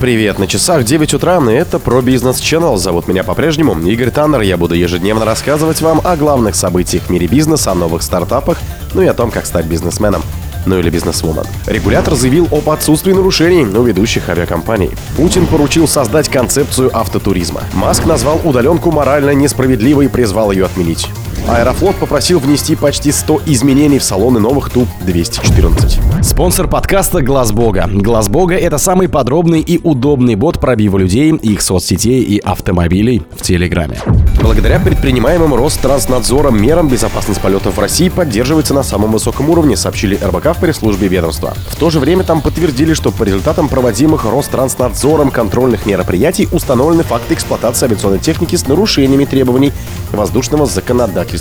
Привет, на часах 9 утра, и это про бизнес Channel. Зовут меня по-прежнему Игорь Таннер. Я буду ежедневно рассказывать вам о главных событиях в мире бизнеса, о новых стартапах, ну и о том, как стать бизнесменом ну или бизнесвумен. Регулятор заявил об отсутствии нарушений у ведущих авиакомпаний. Путин поручил создать концепцию автотуризма. Маск назвал удаленку морально несправедливой и призвал ее отменить. Аэрофлот попросил внести почти 100 изменений в салоны новых Ту-214. Спонсор подкаста Глаз Бога. Глаз Бога это самый подробный и удобный бот пробива людей, их соцсетей и автомобилей в Телеграме. Благодаря предпринимаемым Ространснадзором мерам безопасность полетов в России поддерживается на самом высоком уровне, сообщили РБК в пресс-службе ведомства. В то же время там подтвердили, что по результатам проводимых Ространснадзором контрольных мероприятий установлены факты эксплуатации авиационной техники с нарушениями требований воздушного законодательства.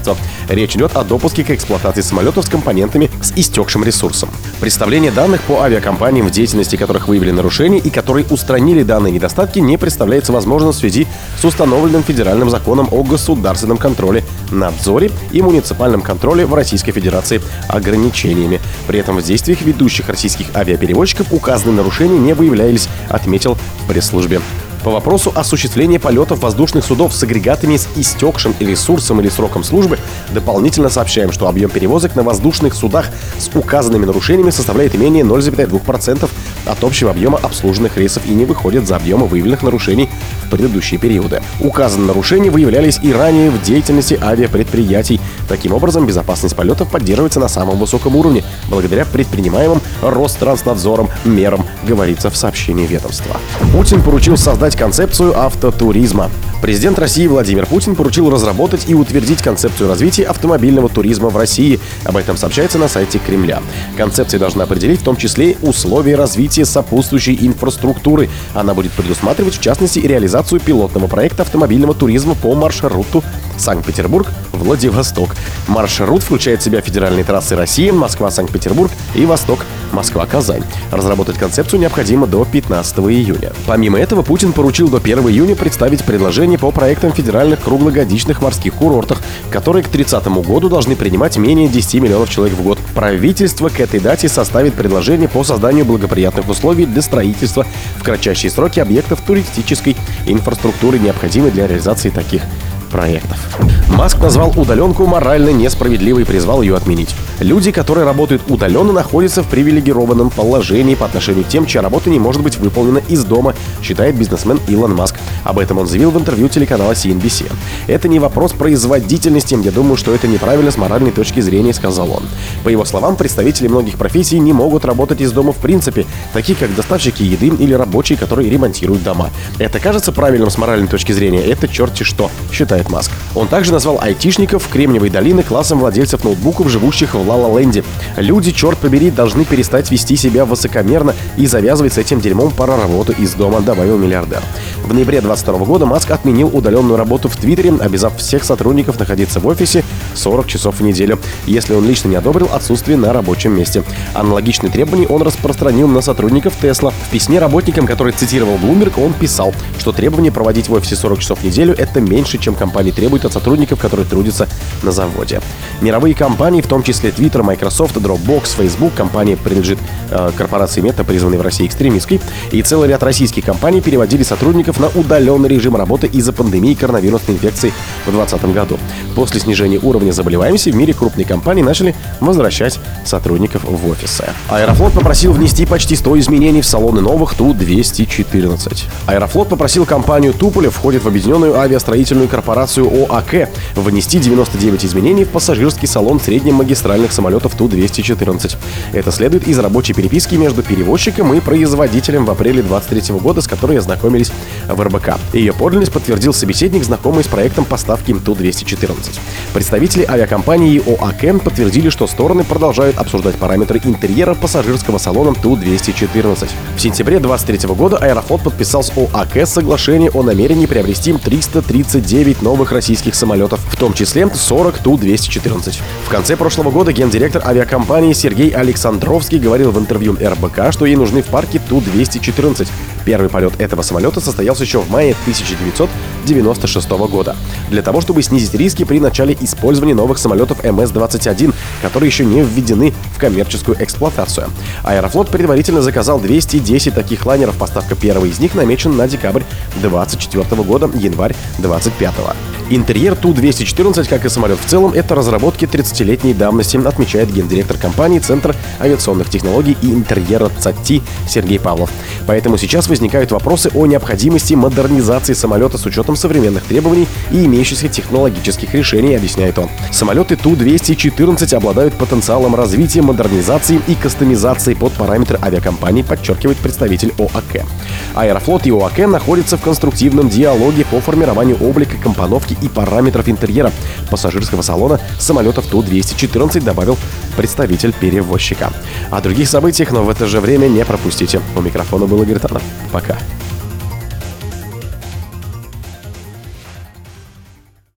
Речь идет о допуске к эксплуатации самолетов с компонентами с истекшим ресурсом. Представление данных по авиакомпаниям, в деятельности которых выявили нарушения и которые устранили данные недостатки, не представляется возможным в связи с установленным федеральным законом о государственном контроле, надзоре и муниципальном контроле в Российской Федерации ограничениями. При этом в действиях ведущих российских авиаперевозчиков указанные нарушения не выявлялись, отметил в пресс-службе. По вопросу осуществления полетов воздушных судов с агрегатами с истекшим ресурсом или сроком службы, дополнительно сообщаем, что объем перевозок на воздушных судах с указанными нарушениями составляет менее 0,2% от общего объема обслуженных рейсов и не выходит за объемы выявленных нарушений в предыдущие периоды. Указанные нарушения выявлялись и ранее в деятельности авиапредприятий. Таким образом, безопасность полетов поддерживается на самом высоком уровне благодаря предпринимаемым Ространснадзором мерам, говорится в сообщении ведомства. Путин поручил создать концепцию автотуризма. Президент России Владимир Путин поручил разработать и утвердить концепцию развития автомобильного туризма в России. Об этом сообщается на сайте Кремля. Концепция должна определить в том числе условия развития сопутствующей инфраструктуры. Она будет предусматривать, в частности, реализацию пилотного проекта автомобильного туризма по маршруту Санкт-Петербург, Владивосток. Маршрут включает в себя федеральные трассы России, Москва, Санкт-Петербург и Восток, Москва, Казань. Разработать концепцию необходимо до 15 июня. Помимо этого, Путин поручил до 1 июня представить предложение по проектам федеральных круглогодичных морских курортах, которые к 30 году должны принимать менее 10 миллионов человек в год. Правительство к этой дате составит предложение по созданию благоприятных условий для строительства в кратчайшие сроки объектов туристической инфраструктуры, необходимой для реализации таких проектов. Маск назвал удаленку морально несправедливой и призвал ее отменить. Люди, которые работают удаленно, находятся в привилегированном положении по отношению к тем, чья работа не может быть выполнена из дома, считает бизнесмен Илон Маск. Об этом он заявил в интервью телеканала CNBC. Это не вопрос производительности, я думаю, что это неправильно с моральной точки зрения, сказал он. По его словам, представители многих профессий не могут работать из дома в принципе, такие как доставщики еды или рабочие, которые ремонтируют дома. Это кажется правильным с моральной точки зрения, это черти что, считает Маск. Он также назвал айтишников Кремниевой долины классом владельцев ноутбуков, живущих в Лала-Ленде. Люди, черт побери, должны перестать вести себя высокомерно и завязывать с этим дерьмом пора работу из дома, добавил миллиардер. В ноябре 2022 года Маск отменил удаленную работу в Твиттере, обязав всех сотрудников находиться в офисе 40 часов в неделю, если он лично не одобрил отсутствие на рабочем месте. Аналогичные требования он распространил на сотрудников Тесла. В письме работникам, который цитировал Bloomberg, он писал, что требование проводить в офисе 40 часов в неделю – это меньше, чем компания требует от сотрудников, которые трудятся на заводе. Мировые компании, в том числе Twitter, Microsoft, Dropbox, Facebook, компания принадлежит э, корпорации Meta, признанной в России экстремистской, и целый ряд российских компаний переводили сотрудников на удаленный режим работы из-за пандемии коронавирусной инфекции в 2020 году. После снижения уровня заболеваемости в мире крупные компании начали возвращать сотрудников в офисы. Аэрофлот попросил внести почти 100 изменений в салоны новых Ту-214. Аэрофлот попросил компанию Туполев, входит в объединенную авиастроительную корпорацию ОАК, внести 99 изменений в пассажирский салон среднемагистральных самолетов Ту-214. Это следует из рабочей переписки между перевозчиком и производителем в апреле 2023 года, с которой ознакомились в РБК. Ее подлинность подтвердил собеседник, знакомый с проектом поставки Ту-214. Представители авиакомпании ОАК подтвердили, что стороны продолжают обсуждать параметры интерьера пассажирского салона Ту-214. В сентябре 2023 года Аэрофлот подписал с ОАК соглашение о намерении приобрести 339 новых российских самолетов, в том числе 40 Ту-214. В конце прошлого года гендиректор авиакомпании Сергей Александровский говорил в интервью РБК, что ей нужны в парке Ту-214. Первый полет этого самолета состоялся еще в мае 1900 1996 года. Для того, чтобы снизить риски при начале использования новых самолетов МС-21, которые еще не введены в коммерческую эксплуатацию. Аэрофлот предварительно заказал 210 таких лайнеров. Поставка первого из них намечена на декабрь 2024 года, январь 2025. Интерьер Ту-214, как и самолет в целом, это разработки 30-летней давности, отмечает гендиректор компании Центр авиационных технологий и интерьера ЦАТИ Сергей Павлов. Поэтому сейчас возникают вопросы о необходимости модернизации самолета с учетом современных требований и имеющихся технологических решений, объясняет он. Самолеты Ту-214 обладают потенциалом развития, модернизации и кастомизации под параметры авиакомпании, подчеркивает представитель ОАК. Аэрофлот и ОАК находятся в конструктивном диалоге по формированию облика компоновки и параметров интерьера пассажирского салона самолетов Ту-214, добавил представитель перевозчика. О других событиях, но в это же время не пропустите. У микрофона был Игорь Танов. Пока.